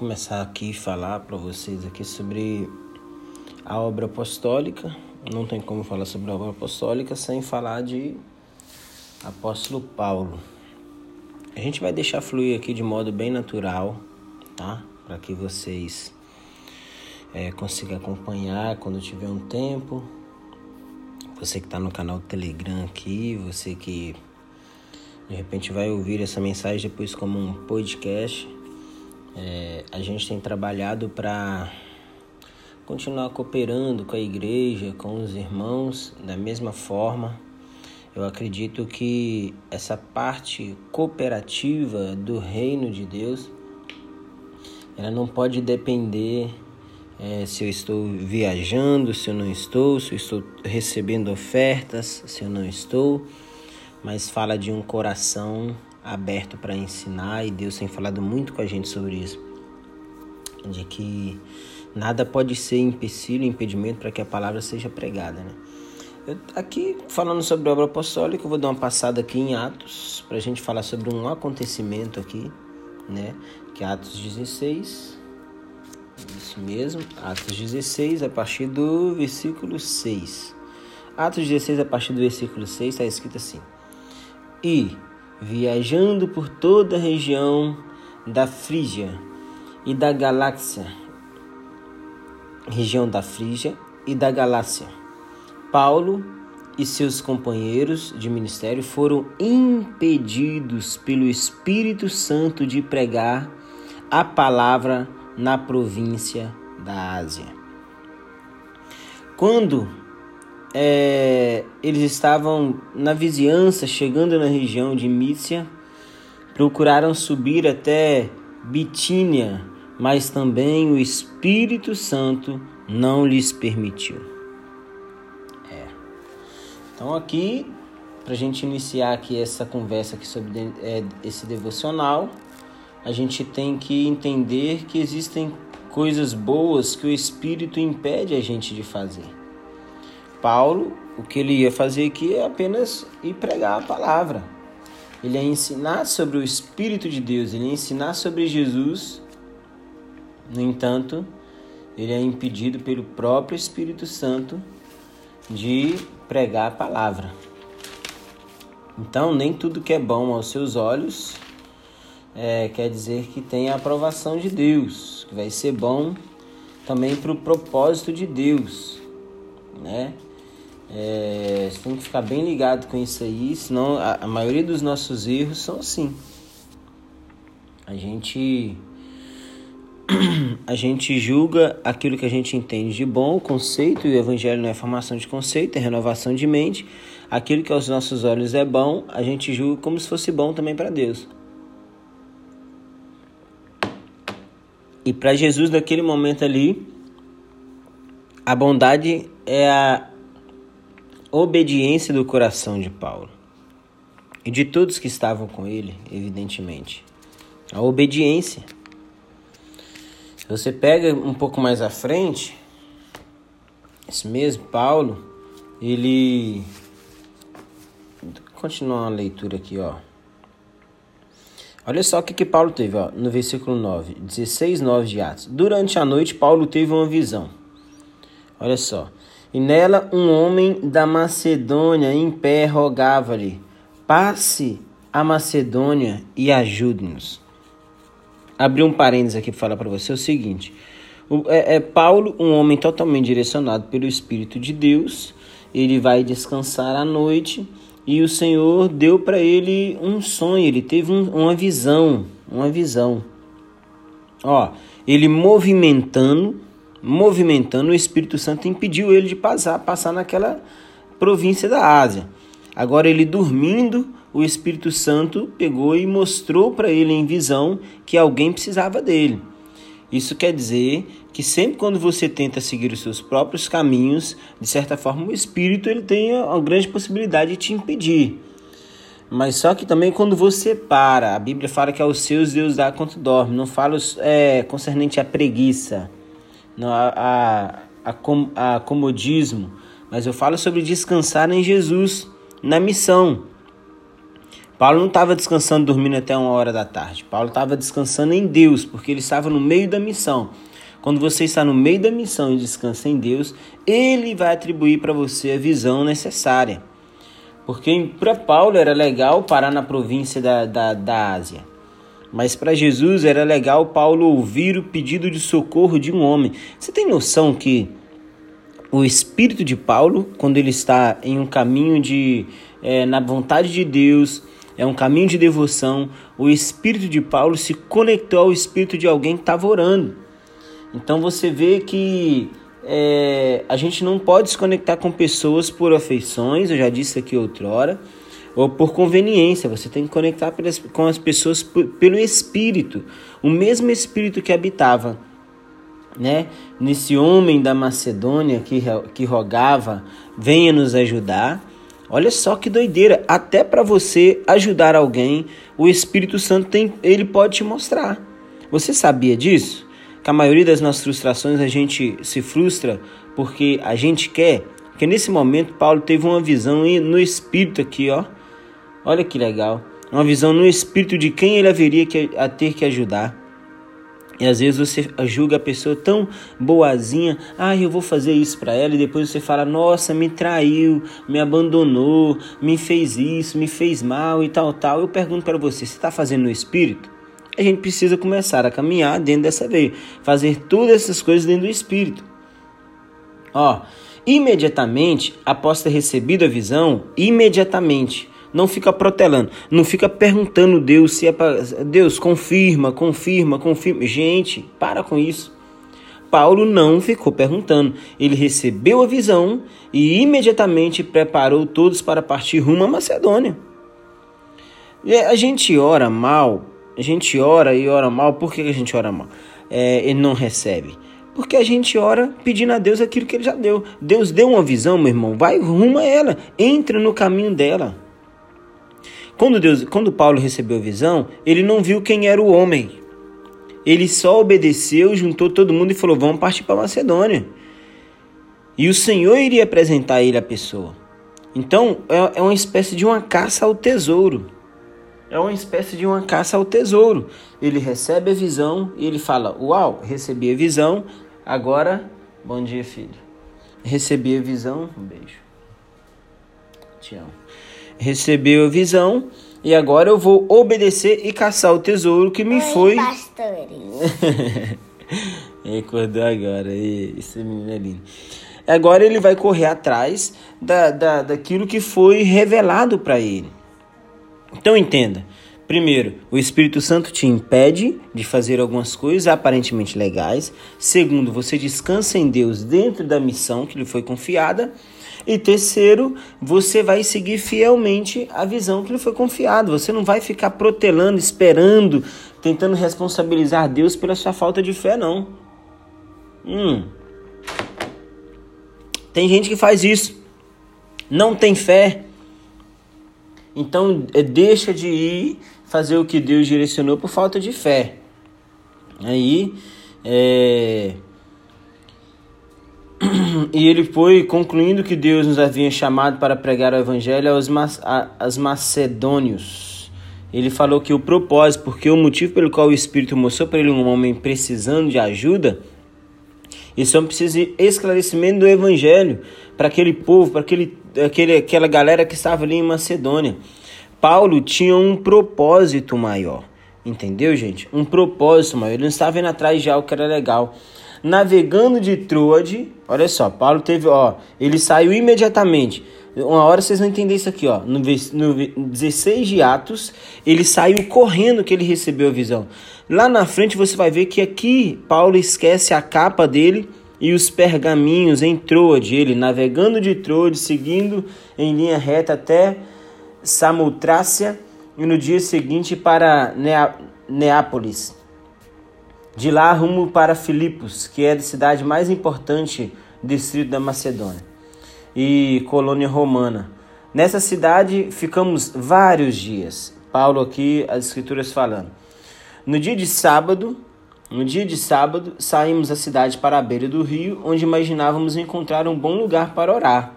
começar aqui falar para vocês aqui sobre a obra apostólica. Não tem como falar sobre a obra apostólica sem falar de apóstolo Paulo. A gente vai deixar fluir aqui de modo bem natural, tá? Para que vocês é, consigam acompanhar quando tiver um tempo. Você que está no canal Telegram aqui, você que de repente vai ouvir essa mensagem depois como um podcast. É, a gente tem trabalhado para continuar cooperando com a igreja, com os irmãos da mesma forma. Eu acredito que essa parte cooperativa do reino de Deus, ela não pode depender é, se eu estou viajando, se eu não estou, se eu estou recebendo ofertas, se eu não estou mas fala de um coração aberto para ensinar e Deus tem falado muito com a gente sobre isso. De que nada pode ser empecilho, impedimento para que a palavra seja pregada, né? Eu, aqui, falando sobre a obra apostólica, eu vou dar uma passada aqui em Atos, para a gente falar sobre um acontecimento aqui, né? Que é Atos 16, isso mesmo, Atos 16, a partir do versículo 6. Atos 16, a partir do versículo 6, está escrito assim: e, viajando por toda a região da Frígia e da Galáxia, região da Frígia e da Galácia, Paulo e seus companheiros de ministério foram impedidos pelo Espírito Santo de pregar a palavra na província da Ásia. Quando é, eles estavam na vizinhança, chegando na região de Mícia, procuraram subir até Bitínia, mas também o Espírito Santo não lhes permitiu. É. Então aqui, para a gente iniciar aqui essa conversa aqui sobre é, esse devocional, a gente tem que entender que existem coisas boas que o Espírito impede a gente de fazer. Paulo, o que ele ia fazer aqui é apenas ir pregar a palavra. Ele ia ensinar sobre o Espírito de Deus, ele ia ensinar sobre Jesus. No entanto, ele é impedido pelo próprio Espírito Santo de pregar a palavra. Então, nem tudo que é bom aos seus olhos é, quer dizer que tem a aprovação de Deus, que vai ser bom também para o propósito de Deus, né? É, você tem que ficar bem ligado com isso aí, senão a, a maioria dos nossos erros são assim. A gente a gente julga aquilo que a gente entende de bom, o conceito, e o evangelho não é formação de conceito, é renovação de mente. Aquilo que aos nossos olhos é bom, a gente julga como se fosse bom também para Deus. E para Jesus, naquele momento ali, a bondade é a obediência do coração de Paulo e de todos que estavam com ele, evidentemente. A obediência. Você pega um pouco mais à frente, esse mesmo Paulo, ele continua a leitura aqui, ó. Olha só o que, que Paulo teve, ó, no versículo 9, 16, 9 de Atos. Durante a noite, Paulo teve uma visão. Olha só. E nela um homem da Macedônia em pé rogava-lhe: Passe a Macedônia e ajude-nos. Abri um parênteses aqui para falar para você o seguinte: o, é, é Paulo, um homem totalmente direcionado pelo Espírito de Deus, ele vai descansar à noite e o Senhor deu para ele um sonho, ele teve um, uma visão, uma visão. Ó, ele movimentando movimentando, o Espírito Santo impediu ele de passar, passar naquela província da Ásia. Agora ele dormindo, o Espírito Santo pegou e mostrou para ele em visão que alguém precisava dele. Isso quer dizer que sempre quando você tenta seguir os seus próprios caminhos, de certa forma o Espírito ele tem uma grande possibilidade de te impedir. Mas só que também quando você para, a Bíblia fala que aos seus Deus dá quanto dorme, não fala é, concernente à preguiça a, a comodismo, mas eu falo sobre descansar em Jesus, na missão. Paulo não estava descansando, dormindo até uma hora da tarde. Paulo estava descansando em Deus, porque ele estava no meio da missão. Quando você está no meio da missão e descansa em Deus, Ele vai atribuir para você a visão necessária. Porque para Paulo era legal parar na província da, da, da Ásia. Mas para Jesus era legal Paulo ouvir o pedido de socorro de um homem. Você tem noção que o espírito de Paulo, quando ele está em um caminho de é, na vontade de Deus, é um caminho de devoção, o espírito de Paulo se conectou ao espírito de alguém que estava orando. Então você vê que é, a gente não pode se conectar com pessoas por afeições, eu já disse aqui outrora, ou por conveniência. Você tem que conectar com as pessoas pelo Espírito, o mesmo Espírito que habitava né, nesse homem da Macedônia que, que rogava, venha nos ajudar. Olha só que doideira, até para você ajudar alguém, o Espírito Santo tem, ele pode te mostrar. Você sabia disso? Que a maioria das nossas frustrações a gente se frustra porque a gente quer. Porque nesse momento Paulo teve uma visão no espírito aqui, ó. Olha que legal. Uma visão no espírito de quem ele haveria que, a ter que ajudar. E às vezes você julga a pessoa tão boazinha, ah, eu vou fazer isso para ela, e depois você fala, nossa, me traiu, me abandonou, me fez isso, me fez mal e tal, tal. Eu pergunto para você, você está fazendo no espírito? A gente precisa começar a caminhar dentro dessa veia, fazer todas essas coisas dentro do espírito. Ó, imediatamente após ter recebido a visão, imediatamente não fica protelando, não fica perguntando Deus se é Deus confirma, confirma, confirma. Gente, para com isso. Paulo não ficou perguntando. Ele recebeu a visão e imediatamente preparou todos para partir rumo à Macedônia. E a gente ora mal, a gente ora e ora mal. Por que a gente ora mal? É, ele não recebe. Porque a gente ora pedindo a Deus aquilo que ele já deu. Deus deu uma visão, meu irmão. Vai rumo a ela. Entra no caminho dela. Quando, Deus, quando Paulo recebeu a visão, ele não viu quem era o homem. Ele só obedeceu, juntou todo mundo e falou: Vamos partir para Macedônia. E o Senhor iria apresentar a ele a pessoa. Então é, é uma espécie de uma caça ao tesouro. É uma espécie de uma caça ao tesouro. Ele recebe a visão e ele fala: Uau, recebi a visão, agora, bom dia, filho. Recebi a visão, um beijo. Te amo recebeu a visão e agora eu vou obedecer e caçar o tesouro que me Oi, foi. Acordou agora, esse menino é lindo. Agora ele vai correr atrás da, da, daquilo que foi revelado para ele. Então entenda. Primeiro, o Espírito Santo te impede de fazer algumas coisas aparentemente legais. Segundo, você descansa em Deus dentro da missão que lhe foi confiada. E terceiro, você vai seguir fielmente a visão que lhe foi confiada. Você não vai ficar protelando, esperando, tentando responsabilizar Deus pela sua falta de fé, não. Hum. Tem gente que faz isso. Não tem fé. Então é, deixa de ir fazer o que Deus direcionou por falta de fé. Aí é, e ele foi concluindo que Deus nos havia chamado para pregar o evangelho aos, aos macedônios. Ele falou que o propósito, porque o motivo pelo qual o Espírito mostrou para ele um homem precisando de ajuda, isso é um precisa esclarecimento do evangelho para aquele povo, para aquele, aquele, aquela galera que estava ali em Macedônia. Paulo tinha um propósito maior, entendeu, gente? Um propósito maior. Ele não estava indo atrás de algo que era legal navegando de Troade. Olha só, Paulo teve, ó, ele saiu imediatamente. Uma hora vocês vão entender isso aqui, ó. No, no 16 de Atos, ele saiu correndo que ele recebeu a visão. Lá na frente você vai ver que aqui Paulo esquece a capa dele e os pergaminhos em Troade, ele navegando de Troade, seguindo em linha reta até Samotrácia e no dia seguinte para Neápolis. De lá rumo para Filipos, que é a cidade mais importante do distrito da Macedônia e colônia romana. Nessa cidade ficamos vários dias. Paulo aqui, as escrituras falando. No dia de sábado, no dia de sábado, saímos da cidade para a beira do rio, onde imaginávamos encontrar um bom lugar para orar.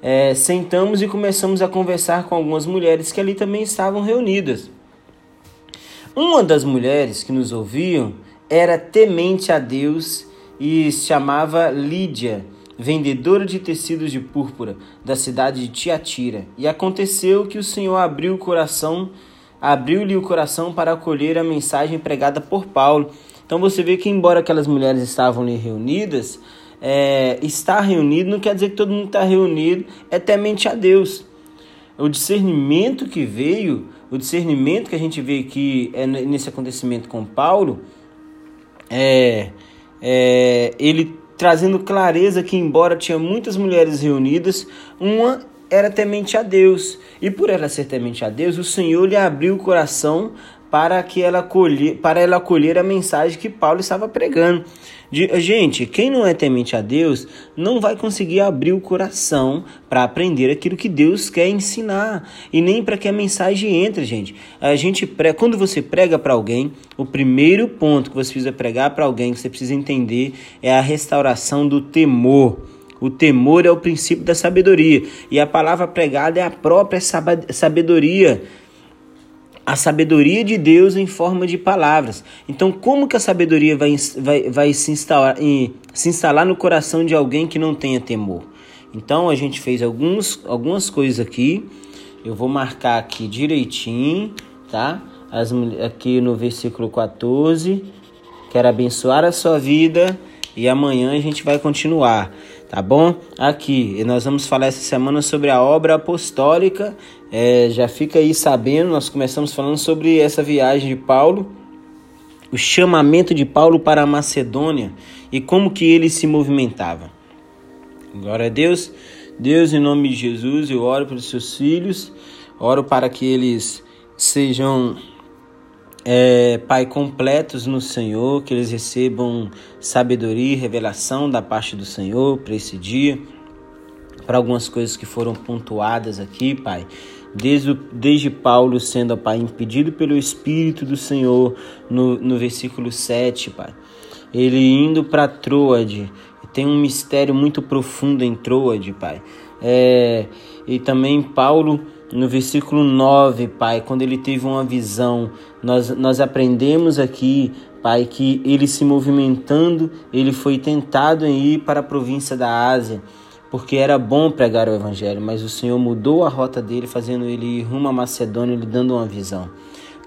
é, sentamos e começamos a conversar com algumas mulheres que ali também estavam reunidas. Uma das mulheres que nos ouviam era temente a Deus e se chamava Lídia, vendedora de tecidos de púrpura da cidade de Tiatira. E aconteceu que o Senhor abriu o coração, abriu-lhe o coração para acolher a mensagem pregada por Paulo. Então você vê que embora aquelas mulheres estavam ali reunidas, é, estar reunido não quer dizer que todo mundo está reunido é temente a Deus. O discernimento que veio, o discernimento que a gente vê aqui é, nesse acontecimento com Paulo, é, é, ele trazendo clareza que, embora tinha muitas mulheres reunidas, uma era temente a Deus. E por ela ser temente a Deus, o Senhor lhe abriu o coração para que ela acolher, para ela acolher a mensagem que Paulo estava pregando. De, gente, quem não é temente a Deus não vai conseguir abrir o coração para aprender aquilo que Deus quer ensinar e nem para que a mensagem entre, gente. A gente prega, quando você prega para alguém, o primeiro ponto que você precisa pregar para alguém que você precisa entender é a restauração do temor. O temor é o princípio da sabedoria e a palavra pregada é a própria sabedoria a sabedoria de Deus em forma de palavras. Então, como que a sabedoria vai, vai, vai se, instalar, se instalar no coração de alguém que não tenha temor? Então, a gente fez alguns, algumas coisas aqui. Eu vou marcar aqui direitinho, tá? As, aqui no versículo 14. Quero abençoar a sua vida e amanhã a gente vai continuar, tá bom? Aqui, nós vamos falar essa semana sobre a obra apostólica é, já fica aí sabendo, nós começamos falando sobre essa viagem de Paulo, o chamamento de Paulo para a Macedônia e como que ele se movimentava. Glória a Deus. Deus, em nome de Jesus, eu oro pelos seus filhos, oro para que eles sejam, é, Pai, completos no Senhor, que eles recebam sabedoria e revelação da parte do Senhor para esse dia, para algumas coisas que foram pontuadas aqui, Pai desde, desde Paulo sendo, Pai, impedido pelo Espírito do Senhor, no, no versículo 7, Pai. Ele indo para Troade, tem um mistério muito profundo em Troade, Pai. É, e também Paulo, no versículo 9, Pai, quando ele teve uma visão, nós, nós aprendemos aqui, Pai, que ele se movimentando, ele foi tentado em ir para a província da Ásia porque era bom pregar o evangelho, mas o Senhor mudou a rota dele, fazendo ele ir rumo à Macedônia, lhe dando uma visão.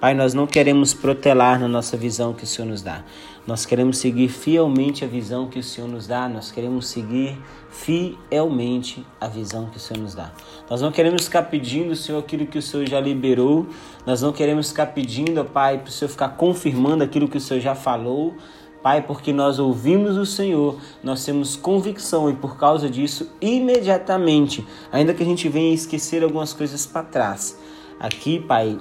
Pai, nós não queremos protelar na nossa visão que o Senhor nos dá. Nós queremos seguir fielmente a visão que o Senhor nos dá. Nós queremos seguir fielmente a visão que o Senhor nos dá. Nós não queremos ficar pedindo, Senhor, aquilo que o Senhor já liberou. Nós não queremos ficar pedindo, Pai, para o Senhor ficar confirmando aquilo que o Senhor já falou. Pai, porque nós ouvimos o Senhor, nós temos convicção e por causa disso, imediatamente, ainda que a gente venha esquecer algumas coisas para trás, aqui, Pai,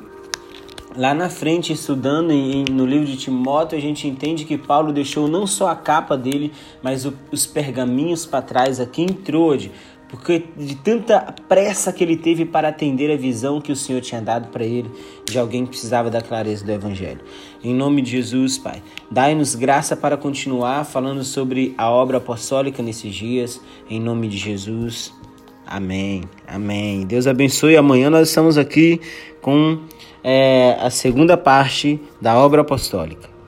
lá na frente, estudando em, no livro de Timóteo, a gente entende que Paulo deixou não só a capa dele, mas o, os pergaminhos para trás aqui em Troade, porque de tanta pressa que ele teve para atender a visão que o Senhor tinha dado para ele de alguém que precisava da clareza do Evangelho. Em nome de Jesus, Pai, dai-nos graça para continuar falando sobre a obra apostólica nesses dias. Em nome de Jesus. Amém. Amém. Deus abençoe. Amanhã nós estamos aqui com é, a segunda parte da obra apostólica.